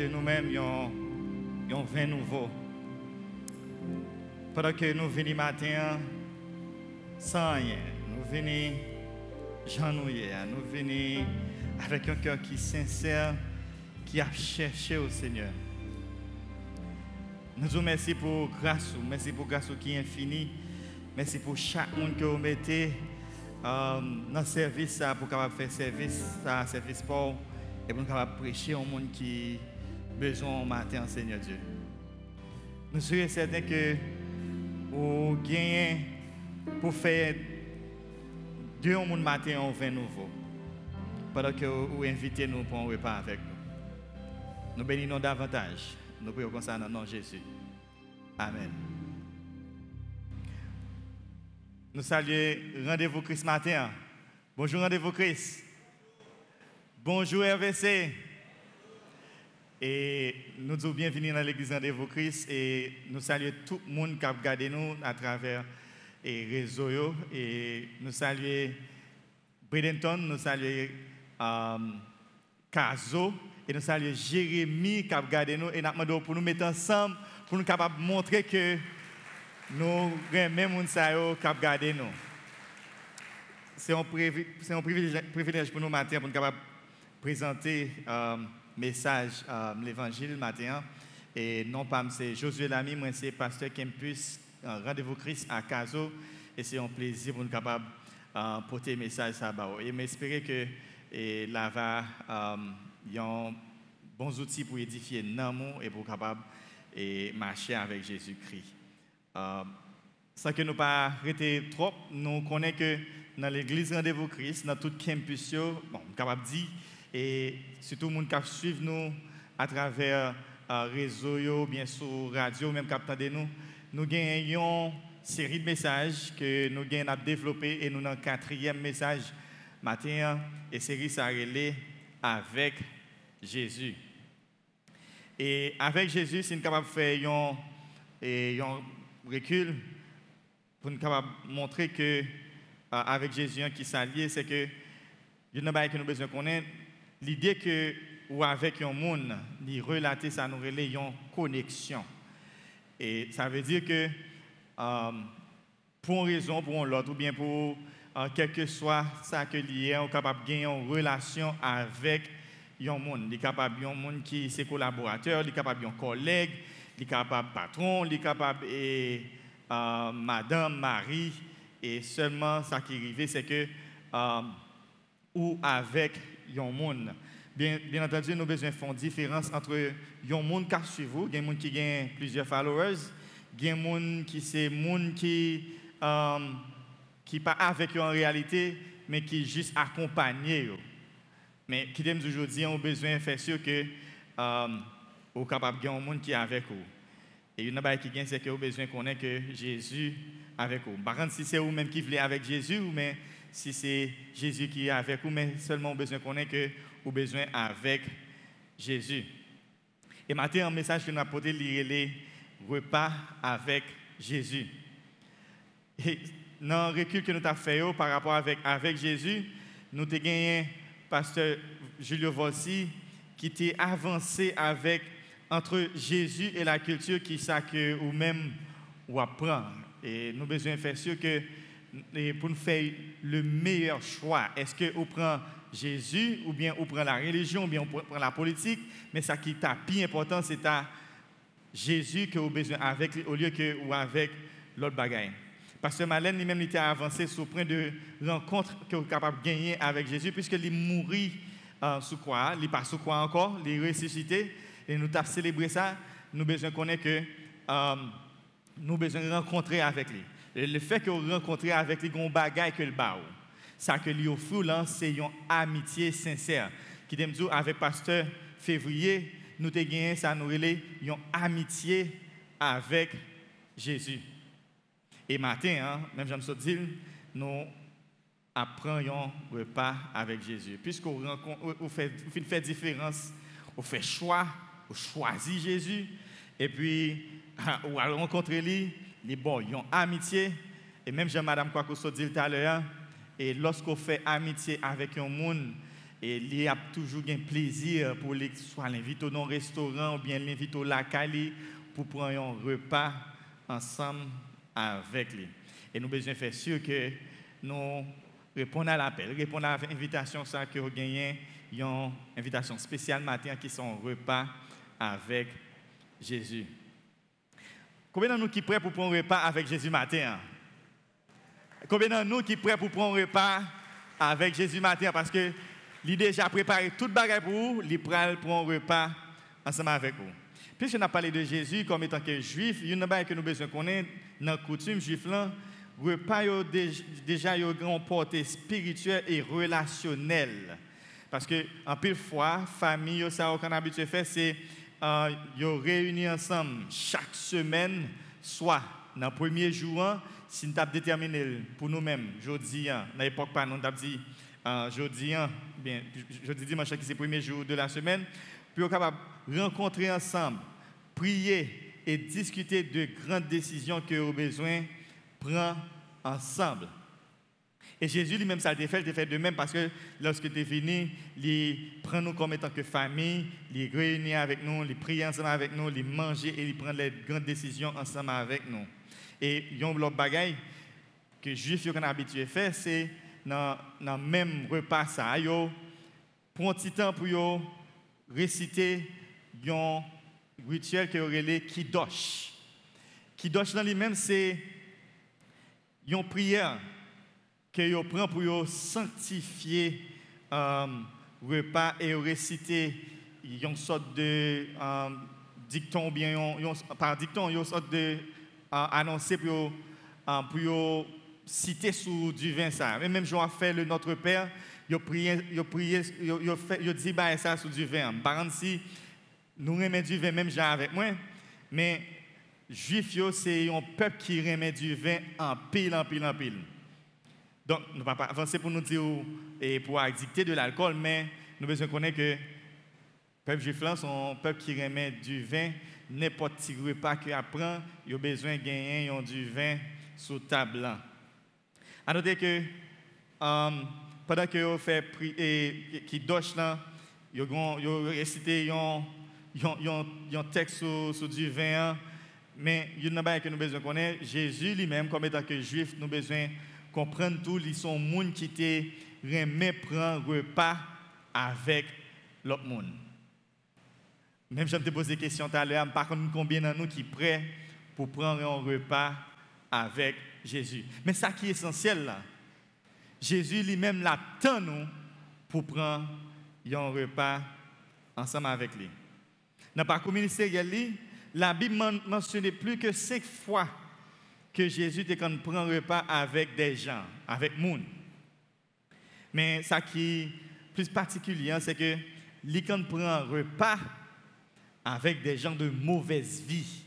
de nous-mêmes un vin nouveau. Pendant que nous venons matin sans rien, nous venons genouiller, nous venons avec un cœur qui est sincère, qui a cherché au Seigneur. Nous vous remercions pour grâce, merci pour grâce qui est infinie. Merci pour chaque monde que vous mettez euh, dans le service pour capable faire service, ça, service pour et pour capable prêcher au monde qui besoin au matin, Seigneur Dieu. Nous sommes certains que vous gagnez pour faire deux monde matin un vin nouveau. Pendant que vous invitez nous pour un repas avec nous. Nous bénissons davantage. Nous prions comme ça dans le nom de Jésus. Amen. Nous saluons Rendez-vous Christ matin. Bonjour Rendez-vous Christ. Bonjour RVC. Et nous disons bienvenue dans l'église Rendez-vous Christ et nous saluons tout le monde qui a regardé nous à travers les réseaux. Et nous saluons Bradenton, nous saluons um, Caso et nous saluons Jérémy qui a regardé nous et nous demandons pour nous mettre ensemble pour nous capables de montrer que nous même gens qui regardé nous. C'est un, privilège, pour nous matin pour nous capables présenter euh, message, euh, l'évangile matin. Et non pas, c'est Josué Lamy, moi c'est pasteur Campus, euh, Rendez-vous Christ à Caso. Et c'est un plaisir pour nous capables de porter le message à Et j'espère que et là va y a un bons outils pour édifier nos et pour capable et marcher avec Jésus-Christ. Euh, sans que nous pas arrêter trop, nous connaissons que dans l'église Rendez-vous Christ, dans tout campus, bon, capable de dire, et surtout les gens qui suivent nous à travers euh, réseau, bien sûr, radio, même qui nous, nous gagnons une série de messages que nous avons développés et nous avons un quatrième message matin, et série ça avec Jésus. Et avec Jésus, c'est capable de faire un, recul pour nous montrer que euh, avec Jésus qui s'allie, c'est que il y a que nous besoin connaître l'idée que ou avec un monde, il relater ça nous relais une connexion. Et ça veut dire que euh, pour une raison, pour l'autre, ou bien pour euh, quel que soit ça que lié, on est capable de gagner une relation avec un monde. Il est capable un monde qui est collaborateur, il est capable un collègue, il est capable patron, il est capable et euh, madame, Marie, et seulement ce qui arrive, c'est que euh, ou avec Bien, entendu, nous besoin une différence entre un monde qui suit vous, il y a un monde qui a plusieurs followers, il y a un monde qui c'est monde qui euh, qui pas avec eux en réalité, mais qui juste accompagné. Mais qui t'aime aujourd'hui, on a besoin de faire sûr que euh, vous capable de un monde qui est avec vous. Et une chose qui gagne, c'est que vous besoin de connaître que Jésus avec vous. Par contre, si c'est vous-même qui voulez avec Jésus, mais si c'est Jésus qui est avec vous, mais seulement besoin de connaître que vous besoin avec Jésus. Et maintenant, un message que nous avons apporté, les repas avec Jésus. Et dans le recul que nous avons fait par rapport avec, avec Jésus, nous avons gagné pasteur Julio Volsi qui était avancé avec entre Jésus et la culture qui ça ou même ou apprendre. Et nous besoin faire sûr que pour nous faire le meilleur choix, est-ce que on prend Jésus ou bien on prend la religion ou bien on prend la politique, mais ça qui est plus important c'est à Jésus que vous besoin avec au lieu que ou avec l'autre bagaille. Parce que Malène lui-même était avancé sur le point de rencontre que vous capable de gagner avec Jésus puisque il mourit euh, sous quoi, il pas sous quoi encore, il ressuscité. Et nous avons célébré ça, nous besoin connaître que euh, nous besoin rencontrer avec lui. Le fait que vous rencontrez avec lui, un bagage que le bao. Ça que lui offre c'est une amitié sincère. Qui dire avec pasteur février, nous avons gagné nous une amitié avec Jésus. Et matin, hein, même j'aime ça dire, nous apprenons repas avec Jésus. Puisqu'on fait, fait différence, on fait choix ou choisi Jésus, et puis, ou à rencontrer lui, les bons, ils ont amitié, et même Jean-Madame Kwakoso dit tout à l'heure, et lorsqu'on fait amitié avec un monde, et il a toujours un plaisir pour les, soit l'inviter au restaurant ou bien l'inviter au lac pour prendre un repas ensemble avec lui. Et nous besoin faire sûr que nous répondons à l'appel, répondons à l'invitation ça que vous gagnez, une invitation spéciale matin qui sont repas avec Jésus. Combien de nous qui prêts pour prendre un repas avec Jésus matin? Combien de nous qui prêts pour prendre un repas avec Jésus matin? Parce que l'idée déjà préparé toute bagarre pour vous, il prend un repas ensemble avec vous. Puisqu'on a parlé de Jésus comme étant que juif, il y a une chose que nous besoin connaître dans la coutume juif là, repas déjà une grande portée spirituelle et relationnelle. Parce que en pile fois, famille ça qu'on habitué faire c'est euh, réunir ensemble chaque semaine, soit dans le premier jour, hein, si nous avons déterminé pour nous-mêmes, jeudi, dans l'époque, nous avons dit euh, jeudi, hein, bien, jeudi, dimanche, c'est le premier jour de la semaine, puis capable de rencontrer ensemble, prier et discuter de grandes décisions que vous besoin prendre ensemble. Et Jésus lui-même, ça a été fait, il fait de même parce que lorsque tu es venu, il prend nous comme étant que famille, il réunit avec nous, il prie ensemble avec nous, il mange et il prend les grandes décisions ensemble avec nous. Et il y a un bagaille que les Juifs ont habitué à faire, c'est dans le même repas, ça, yo, prend un petit temps pour réciter un rituel qui est Kidosh. Kidosh dans lui-même, c'est une prière que prend pour sanctifier euh, repas et réciter une sorte de euh, dicton, bien, par dicton, une sorte de euh, annoncer pour, euh, pour citer sous du vin ça. Mais même Jean a fait le Notre Père, il prié, dit bah, ça sous du vin. Par si nous remet du vin, même Jean avec moi, mais Juif, c'est un peuple qui remet du vin en pile, en pile, en pile. Donc, nous ne pouvons pas avancer pour nous dire et pour dicter de l'alcool, mais nous devons connaître que le peuple juif là, un peuple qui remet du vin, n'importe qui repas qu'il apprend, il a besoin de gagner du vin sous table. À noter que um, pendant que vous fait et qui doche là, vous récité un texte sur, du vin, mais il y a une que nous besoin connaître. Jésus lui-même, comme étant que juif, nous besoin comprendre tout, ils sont gens qui te remet prendre repas avec l'autre monde. Même si je te pose des questions tout à l'heure, par contre, combien de nous qui prêts pour prendre un repas avec Jésus. Mais ça qui est essentiel là, Jésus lui-même l'attend nous pour prendre un repas ensemble avec lui. Dans le parcours ministériel, la Bible mentionne plus que cinq fois que Jésus était quand prend repas avec des gens, avec monde. Mais ça qui est plus particulier, c'est que il quand prend repas avec des gens de mauvaise vie.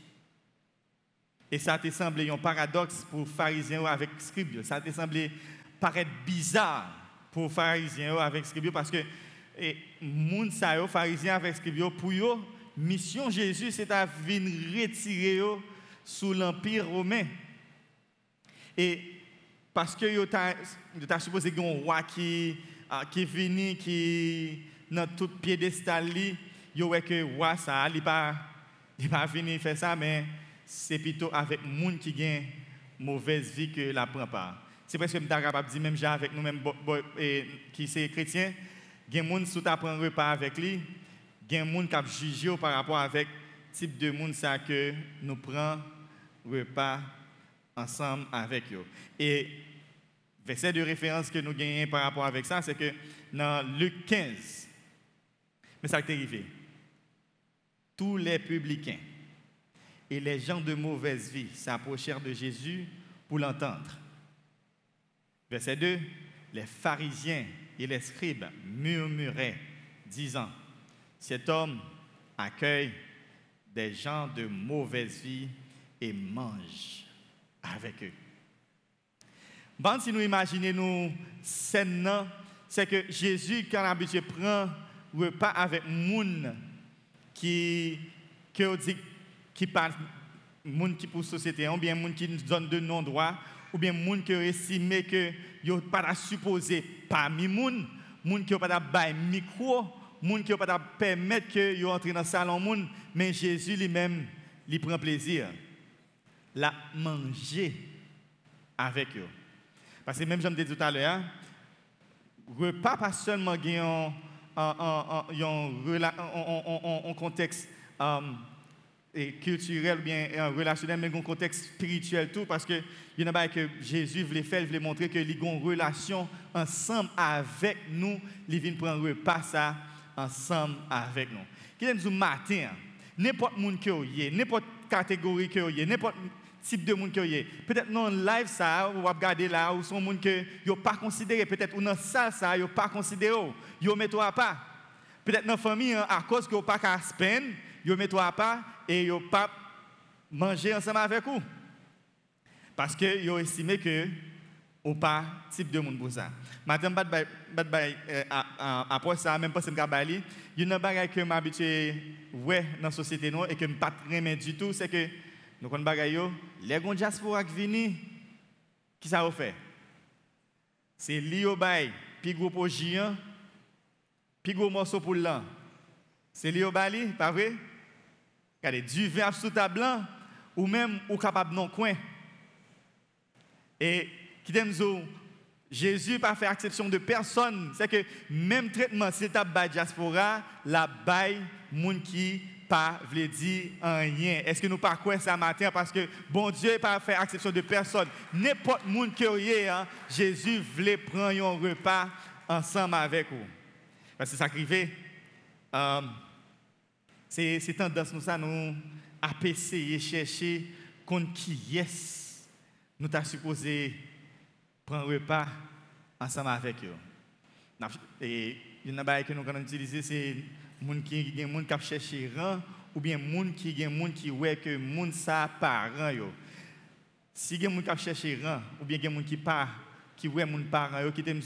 Et ça t'a semblé un paradoxe pour pharisiens avec scribes. Ça t'a semblé paraître bizarre pour pharisiens avec scribes parce que moun pharisiens avec scribes pour eux mission Jésus c'est à venir retirer sous l'empire romain. Et parce que vous avez supposé qu'il y a un roi qui, uh, qui est venu, qui dans tout piédestal, vous voyez que le roi, ça, il n'est pas, venu faire ça, mais c'est plutôt avec les gens qui ont une mauvaise vie que la prend pas. C'est presque que je capable de dire, même avec nous-mêmes qui sont chrétiens, il y a des gens qui un repas avec lui, il y a des gens qui jugé par rapport avec type de monde que nous prenons repas ensemble avec eux. Et verset de référence que nous gagnons par rapport avec ça, c'est que dans Luc 15, mais ça a arrivé. Tous les publicains et les gens de mauvaise vie s'approchèrent de Jésus pour l'entendre. Verset 2, les pharisiens et les scribes murmuraient, disant, cet homme accueille des gens de mauvaise vie et mange avec eux. Bon, si nous imaginons nous scène, c'est que Jésus, quand habitué prend repas avec moun qui qui qui parle moun qui pour société, ou bien moun qui nous donne de non-droit, ou bien moun qui estime que yo pas supposé parmi moun monde qui pas de micro, monde qui pas permettre que yo entre dans le salon monde, mais Jésus lui-même, il prend plaisir la manger avec eux. Parce que même je me dit tout à l'heure, repas pas seulement un, un, contexte um, culturel bien relationnel, mais un contexte spirituel tout, parce que il y a que Jésus voulait faire, il voulait montrer que les une relation ensemble avec nous, il vient prendre repas ça ensemble avec nous. Qui nous matin, n'importe monde que vous n'importe catégorie que vous n'importe type de monde que vous Peut-être non live ça, ou regarder là, ou son monde que vous pas considéré, peut-être ou dans salle ça, vous pas considéré, vous mettez pas. Peut-être dans la famille, hein, à cause que vous pas qu'à spend, vous mettez pas et vous pas manger ensemble avec vous. Parce que vous estimez que ou pas type de monde pour ça. Madame, euh, après ça, même pas si je il y a une chose que je m'habitue ouais dans la société et que ne pas du tout, c'est que nous connaissons bagay les gens diaspora qui viennent, qui ça fait C'est li au bay, puis gros pour géant, gros morceau pour l'an. C'est li au bali, pas vrai? Regardez, du vin sous table ou même ou capable non coin. Et qui t'aime Jésus pas fait exception de personne. C'est que même traitement, c'est ta diaspora, la baille, moun qui pas veut dire rien. Est-ce que nous pas quoi ça matin? Parce que bon Dieu pas fait exception de personne. N'importe monde qui est hein, Jésus voulait prendre un repas ensemble avec vous. Parce que ça arrivait euh, c'est tendance nous ça nous à essayer chercher contre qui nous t'a supposé prendre repas ensemble avec eux. Et une chose que nous allons utiliser c'est moun qui gen moun k'ap rang ou bien moun qui gen moun qui ouais que moun sa parent yo. Si gen moun k'ap rang ou bien gen moun qui pas qui ouais moun parent yo qui t'aime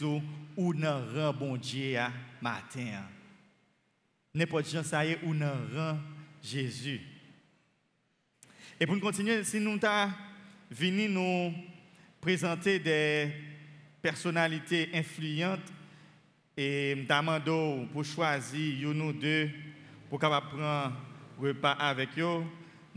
ou rang bon Dieu à matin n'importe gens ça y est ou nan rang Jésus. Et pour continuer si nous t'a venu nous présenter des personnalités influentes et demando pour choisir ou deux pour capable prendre repas avec eux.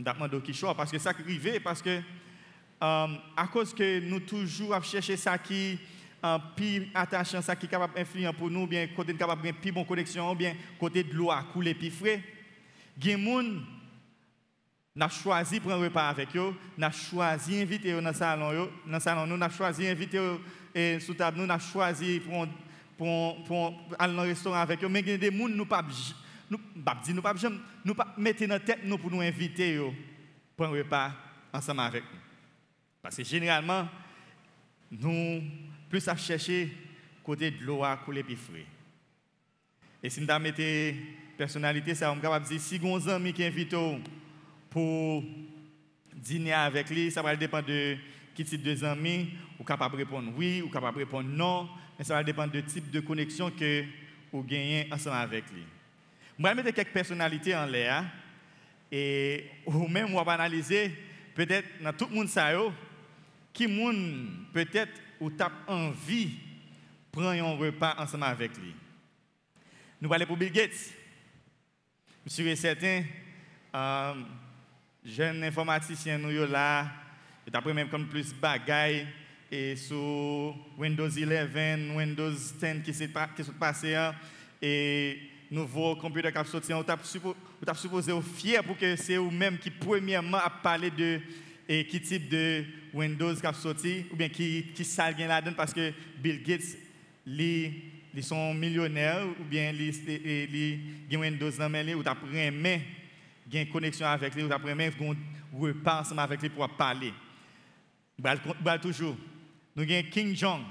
Demando qui choix parce que ça arrive parce que euh, à cause que nous toujours à chercher ça qui un plus attachant ça qui est capable d'influer pour nous bien côté capable de plus bonne connexion bien côté de l'eau à couler plus frais. Gen n'a choisi prendre repas avec eux, n'a choisi inviter dans salon dans salon nous n'a choisi inviter et sous table nous n'a choisi prendre pour, aller dans le restaurant avec eux. Mais il y a des gens nous pas nous pas nous pas nous mettre dans tête nous pour nous inviter pour un repas ensemble avec nous. Parce que généralement nous plus à chercher côté de l'eau à couler plus frais. Et si nous mettons personnalité ça on capable dire si un ami qui pour dîner avec lui, ça va dépendre de qui type de amis, ou capable de répondre oui, ou capable de répondre non mais ça va dépendre du type de connexion que vous gagnez ensemble avec lui. Je vais mettre quelques personnalités en l'air et ou même on va analyser peut-être dans tout le monde ça qui monde peut-être ou tape envie prendre un repas ensemble avec lui. Nous allons pour Bill Gates. Je suis certain, euh, jeune informaticien nous là, et après même comme plus bagaille et sur Windows 11, Windows 10 qui s'est passé, hein, et nouveau computer qui sorti, on t'a supposé fier pour que c'est vous-même qui premièrement a parlé de et qui type de Windows qui a sorti, ou bien qui, qui sale là-dedans parce que Bill Gates, ils sont millionnaires, ou bien ils ont Windows dans les ou t'as une connexion avec lui, ou t'as un repas ensemble avec lui pour parler. Toujours. Nous avons King Jong.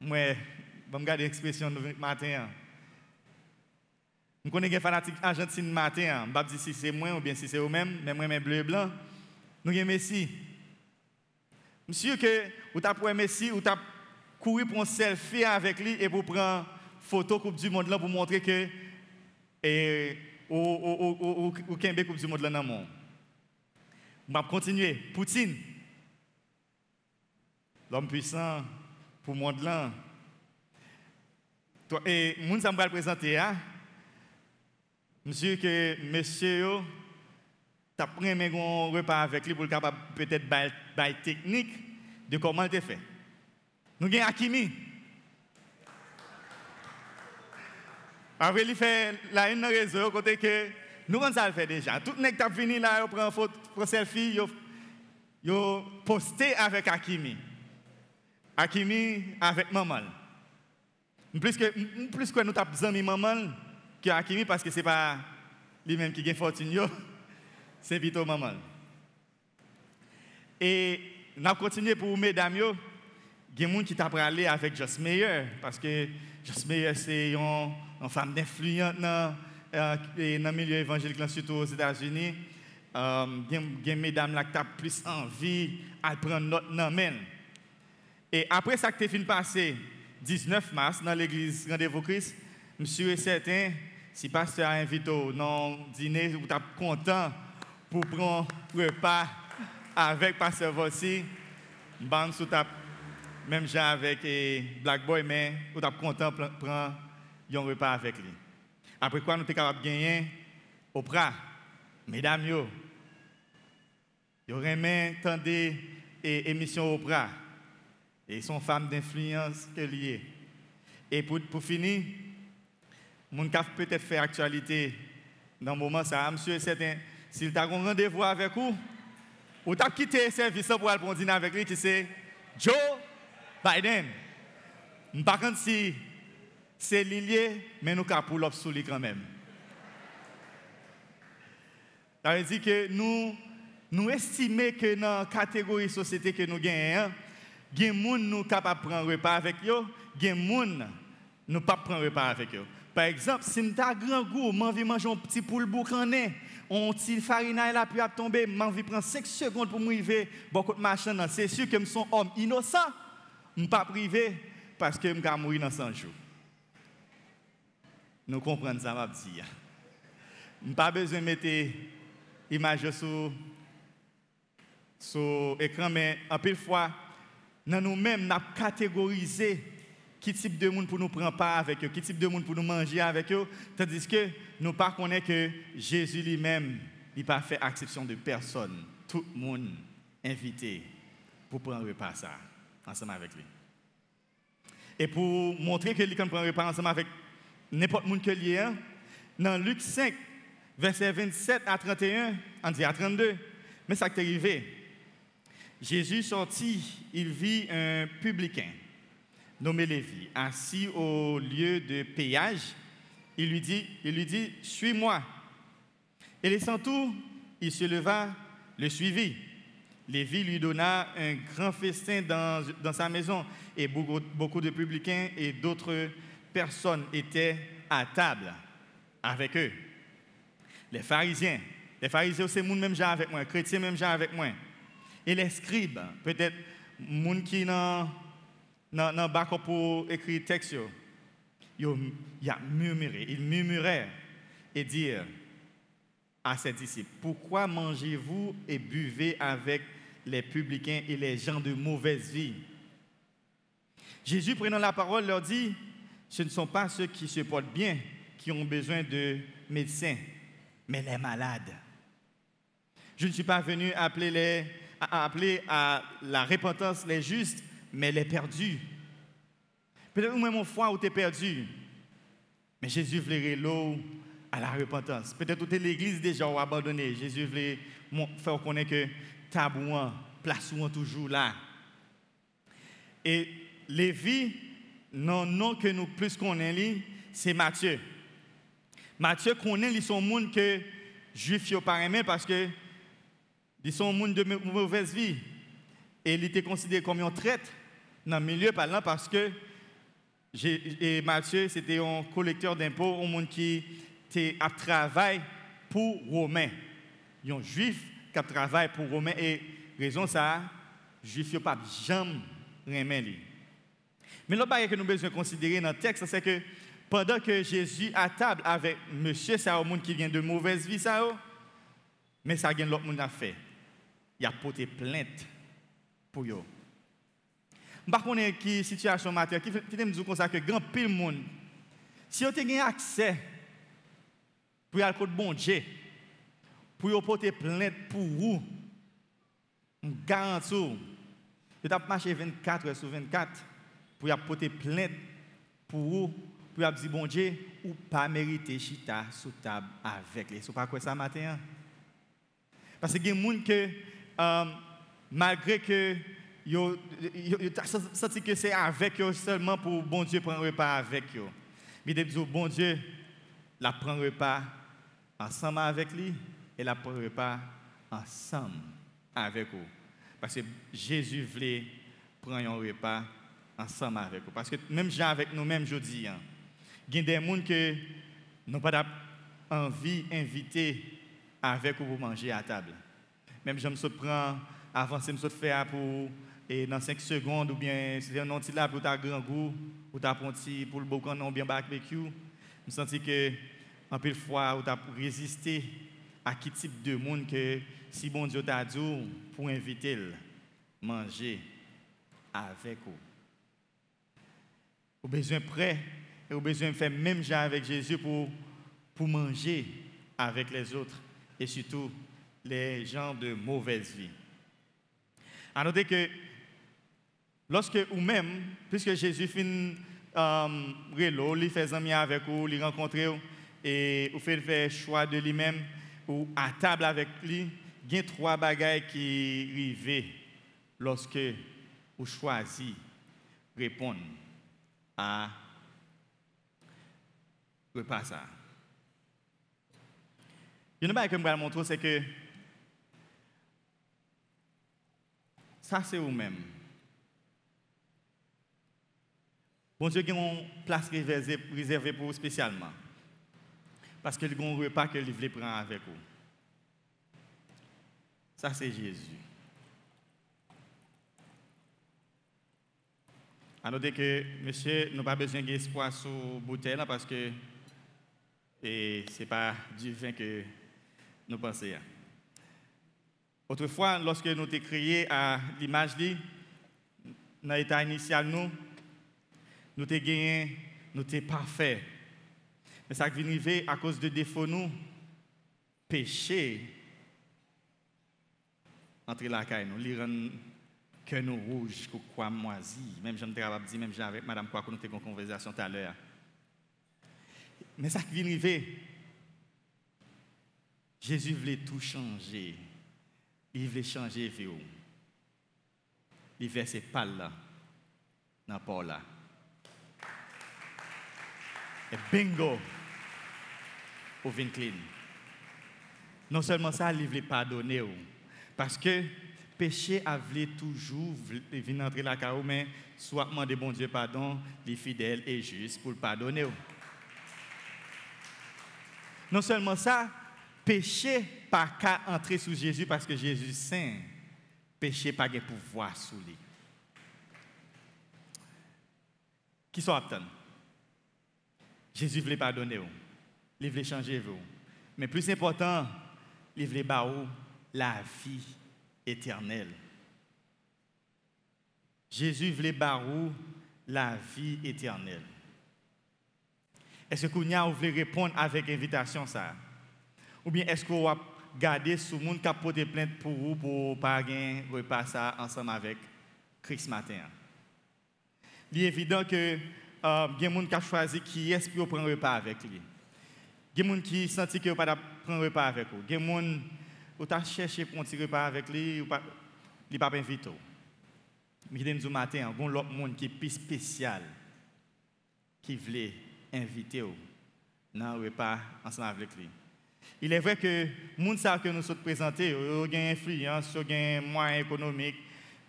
Moi, je vais regarder l'expression de matin. Je connais des fanatiques argentines matin. Je ne pas si c'est moi ou bien si c'est eux-mêmes, mais moi, je bleu et blanc. Nous avons Messi. Monsieur, que vous avez Messi, vous avez couru pour un selfie avec lui et pour prendre photo Coupe du Monde pour montrer que et au Coupe du Monde là dans le monde. Je vais continuer. Poutine. L'homme puissant pour le monde là. Et moun ça me présenter hein? Monsieur que monsieur tu pris un repas avec lui pour capable peut-être bail technique de comment il fait. Nous avons Akimi. Après, il fait la une raison côté que nous, on le fait déjà. Tout le monde qui a fini là, il prend une photo, prend selfie, il posté avec Akimi. Akimi avec maman. Plus que, plus que nous avons besoin de maman que Akimi parce que ce n'est pas lui-même qui gagne fortune, c'est plutôt maman. Et nous avons continué pour mesdames, il y a des gens qui t'a parlé avec Joss Meyer parce que Joss Meyer, c'est une, femme d'influence dans, euh, le milieu évangélique, surtout aux États-Unis. Il y a mesdames qui ont plus envie de prendre notre nom. Et après ça que tu fini passé, 19 mars, dans l'église Rendez-vous Christ, monsieur est certain, si pasteur a invité au dîner, vous êtes content pour prendre repas avec pasteur Vossi, ban sous même gens avec Black Boy, mais vous êtes content de prendre un repas avec lui. Après quoi, nous sommes capables de gagner au Prat. Mesdames, yo, yo remet tendez émission au. Et sont femmes d'influence que liées. Et pour, pour finir, mon cap peut-être fait actualité dans le moment ça, monsieur, certain, s'il t'a un rendez-vous avec vous, ou t'as quitté le service pour aller dîner avec lui, sais, Joe Biden. Par contre, si c'est lié, mais nous avons pour sous quand même. Ça veut dire que nous, estimons que dans la catégorie société que nous gagnons, il y a des gens nous capables de prendre repas avec eux, il y a des gens nous pas prendre repas avec eux. Par exemple, si nous avons grand goût, de manger un petit poule boucané, un petit farina tomber, j'ai envie de prendre 5 secondes pour m'arriver beaucoup de c'est sûr que je suis un homme innocent, je ne pas privé parce que je vais mourir dans 100 jours. Nous comprenons ça, ma n'ai pas besoin de mettre l'image sur, sur l'écran, mais en pile fois, nous nous-mêmes, nous catégorisé qui type de monde pour nous prendre part avec eux, qui type de monde pour nous manger avec eux, tandis que nous ne connaissons que Jésus lui-même, n'a pas fait exception de personne. Tout le monde invité pour prendre repas ça, ensemble avec lui. Et pour montrer que lui prend repas ensemble avec n'importe qui que lui hein, dans Luc 5, verset 27 à 31, on dit à 32, mais ça qui est arrivé. Jésus sortit, il vit un publicain nommé Lévi, assis au lieu de péage. Il lui dit, il lui dit, suis-moi. Et laissant tout, il se leva, le suivit. Lévi lui donna un grand festin dans, dans sa maison et beaucoup, beaucoup de publicains et d'autres personnes étaient à table avec eux. Les pharisiens, les pharisiens, c'est le même genre avec moi, les chrétiens, même genre avec moi. Et les scribes, peut-être, gens qui n'ont pas pour écrire texte, ils murmuré, ils murmuraient et dirent à ses disciples, pourquoi mangez-vous et buvez avec les publicains et les gens de mauvaise vie? Jésus, prenant la parole, leur dit, ce ne sont pas ceux qui se portent bien qui ont besoin de médecins, mais les malades. Je ne suis pas venu appeler les à appeler à la repentance les justes, mais les perdus. Peut-être même au foi où tu es perdu, mais Jésus voulait l'eau à la repentance. Peut-être que l'église déjà abandonné. Jésus voulait faire connaître que tabouan, place où toujours là. Et Lévi, non, non que nous plus connaissons, c'est Matthieu. Matthieu connaît son monde que juif ne pas parce que ils sont monde de mauvaise vie. Et il était considéré comme un traite dans le milieu parlant parce que et Matthieu, c'était un collecteur d'impôts, un monde qui était à travail pour Romains. Un juif qui travaille pour Romains. Et raison ça, juif n'a pas jamais remis. Mais l'autre chose que nous besoin considérer dans le texte, c'est que pendant que Jésus à table avec monsieur, c'est un monde qui vient de mauvaise vie, ça, mais ça a l'autre monde à faire il a porté plainte pour eux. Je ne sais pas qui situation matin, qui me dit ça que grand pile monde Si vous avez accès pour aller côté bon Dieu, pour porter plainte pour vous, je garantis, vous avez marché 24 heures sur 24 pour porter plainte pour vous, pour dire bon Dieu, ou pas mériter chita sous table avec les. Ce pas quoi ça matin? Parce que y a des gens que, euh, malgré que yo, yo, yo senti que c'est avec eux seulement pour bon Dieu prendre repas avec eux. Mais dit bon Dieu, la prend repas ensemble avec lui et la prend repas ensemble avec vous. Parce que Jésus voulait prendre un repas ensemble avec vous. Parce que même gens avec nous-mêmes, je dis, hein, il y a des gens qui n'ont pas envie d'inviter avec vous pour manger à table. Même je me prends, avancer, me faire pour et dans 5 secondes, ou bien c'est un petit là pour ta grand goût, ou ta ponti pour le bocon non bien barbecue, je sens que en pile fois, ou as résisté à quel type de monde que si bon Dieu t'a dit pour inviter manger avec vous. Vous besoin prêt et vous besoin faire même genre avec Jésus pour, manger avec les autres et surtout les gens de mauvaise vie. À noter que Lorsque ou même, puisque Jésus finit euh, relo, il fait amis avec vous, il rencontre et vous fait le choix de lui-même ou à table avec lui, il y a trois bagailles qui arrivent lorsque vous choisissez répondre à repas ça. Il y a une que je vais montrer, c'est que ça c'est vous-même. Bon Dieu a une place réservée pour vous spécialement. Parce que le un repas que vous voulez prendre avec vous. Ça, c'est Jésus. À noter que, monsieur, nous pas besoin d'espoir sur bouteille parce que ce n'est pas du vin que nous pensons. Autrefois, lorsque nous créé à l'image, dans l'état initial, nous, nous t'es gagné, nous t'es parfait. Mais ça vient arriver à cause de défauts nous, péché, entre la caille nous, que nous rouge, que quoi moisi. Même j'aime capable dire, même j'ai avec madame quoi nous avons une conversation tout à l'heure. Mais ça qui vient arriver, Jésus voulait tout changer. Il voulait changer vie. Il versait pas là, dans Paul là. Et bingo, au vin clean. Non seulement ça, il veut pardonner. Parce que péché a voulu toujours venir entrer la carreau, mais soit demander bon Dieu pardon, les fidèles et juste pour le pardonner. Non seulement ça, péché pas qu'à entrer sous Jésus parce que Jésus est saint. Péché pas de pouvoir sous lui. Qui sont aptes? Jésus voulait pardonner. Il voulait changer vous. Mais plus important, il voulait la vie éternelle. Jésus voulait vous la vie éternelle? Est-ce que vous voulez répondre avec invitation ça? Ou bien est-ce que vous garder ce monde qui a porté plainte pour vous pour ne pas repasser ensemble avec Christ matin? Il est évident que euh, il y a choisi qui est pour prendre repas avec lui. Il y a des gens qui senti que pas prendre repas avec vous. Il y qui ont cherché pour prendre repas avec lui, ou pas, il pas invité. Mais il a matin, il y a monde qui est plus spécial, qui voulait inviter dans le repas ensemble avec lui. Il est vrai que les gens que nous sommes présentés, ont une influence, ont un moyen économique.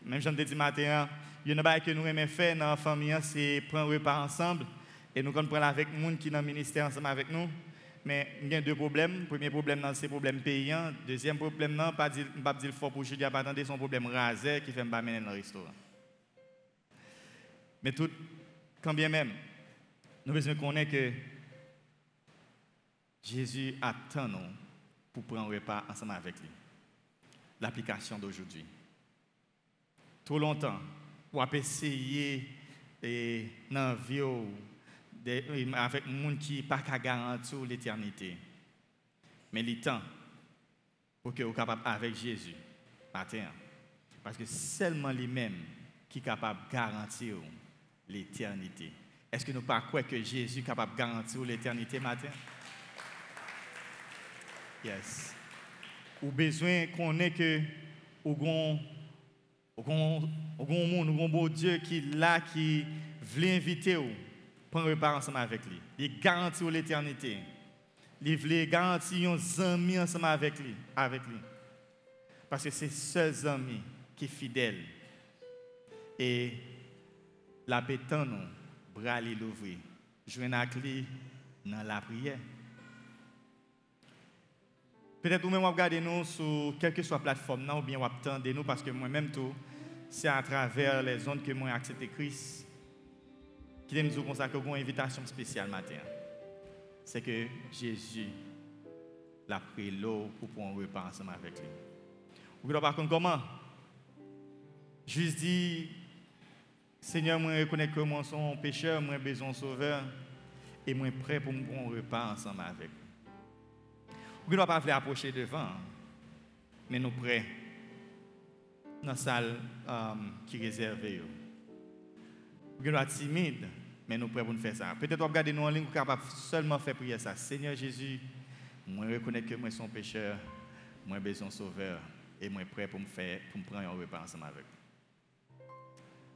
Même je me dis matin, il y a chose que nous aimons faire dans la famille, c'est prendre repas ensemble. Et nous prendre avec les gens qui sont dans le ministère ensemble avec nous. Mais il y a deux problèmes. Le premier problème, c'est le problème payant. Le deuxième problème, non, pas dire fort pour Julia, pas son problème rasé qui fait me mener dans le restaurant. Mais tout, quand bien même, nous devons connaître que Jésus attend nous pour prendre repas ensemble avec lui. L'application d'aujourd'hui. Trop longtemps, pour essayer et dans vie avec gens qui pas qu'à garantir l'éternité. Mais il temps pour que vous capable avec Jésus matin. Parce que seulement lui-même qui est capable de garantir l'éternité. Est-ce que nous pas croire que Jésus est capable de garantir l'éternité matin? Yes. Ou besoin qu'on ait que au grand au monde, au bon Dieu qui là qui veut inviter vous prendre repas ensemble avec lui. Il garantit l'éternité. Il veut garantir un ami ensemble avec lui, avec lui. Parce que c'est seul ami qui est fidèle. Et la béton nous, bras l'ouvrir. Joindre avec lui dans la prière. Peut-être vous-même vous regardez nous sur quelle que soit la plateforme, ou bien vous attendez nous parce que moi-même tout, c'est à travers les ondes que moi accepté Christ. Qui nous consacrer une invitation spéciale matin. C'est que Jésus l'a pris l'eau pour pouvoir repas ensemble avec lui. Vous par contre comment? Juste dit, Seigneur, moi reconnais que moi suis un pécheur, moi besoin sauveur, et moi prêt pour un repas ensemble avec vous. Vous ne pas approcher devant, mais nous prêts dans la salle um, qui est réservée. Vous êtes timide, mais nous prêts pour nous faire ça. Peut-être vous regardez nous en ligne, vous capable seulement faire prier ça. Seigneur Jésus, moi reconnais que moi suis pécheur, moi besoin sauveur, et moi prêt pour me faire, pour me prendre un repas ensemble avec vous.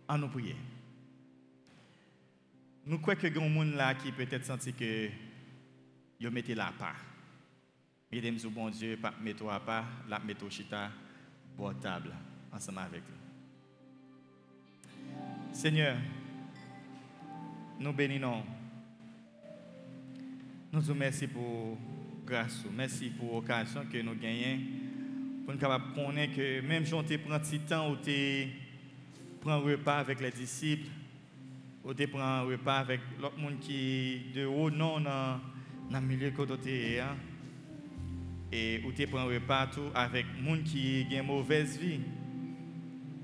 En nous prier. Nous croyons que y a des gens là qui peut-être senti que vous mettez la part. Mesdames et bon Dieu, pas mettre à part, la mettre au chita, table ensemble avec lui. Seigneur, nous bénissons. Nous vous remercions pour grâce, merci pour l'occasion que nous gagnons pour nous capables connaître que même si on prend petit temps, tu prend un repas avec les disciples, tu prend un repas avec l'autre monde qui de haut non dans le milieu que tu hein. et tu prend un repas tout avec monde qui a une mauvaise vie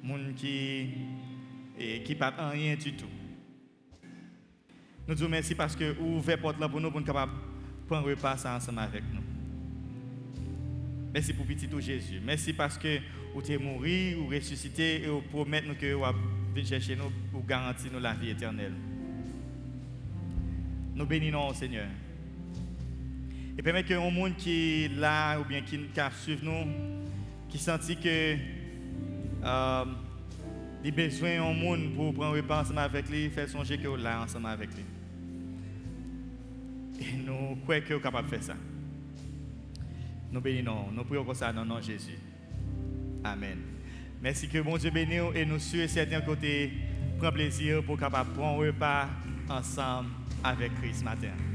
gens qui et qui rien du tout. Nous disons merci parce que vous ouvrez porte là pour nous pour nous capables prendre repas ensemble avec nous. Merci pour petit tout Jésus. Merci parce que vous êtes mort, ou ressuscité et vous promettez nous que vous venir chercher nous pour garantir nous la vie éternelle. Nous bénissons Seigneur. Et permettez que un monde qui est là ou bien qui, suivre nous, qui sentit que euh, il a besoin monde pour prendre repas ensemble avec lui, faire songer que là ensemble avec lui. Et nous croyons que est capable de faire ça. Nous bénissons, nous prions pour ça dans le nom de Jésus. Amen. Merci que mon Dieu bénisse et nous sur certains côtés prend plaisir pour prendre repas ensemble avec Christ matin.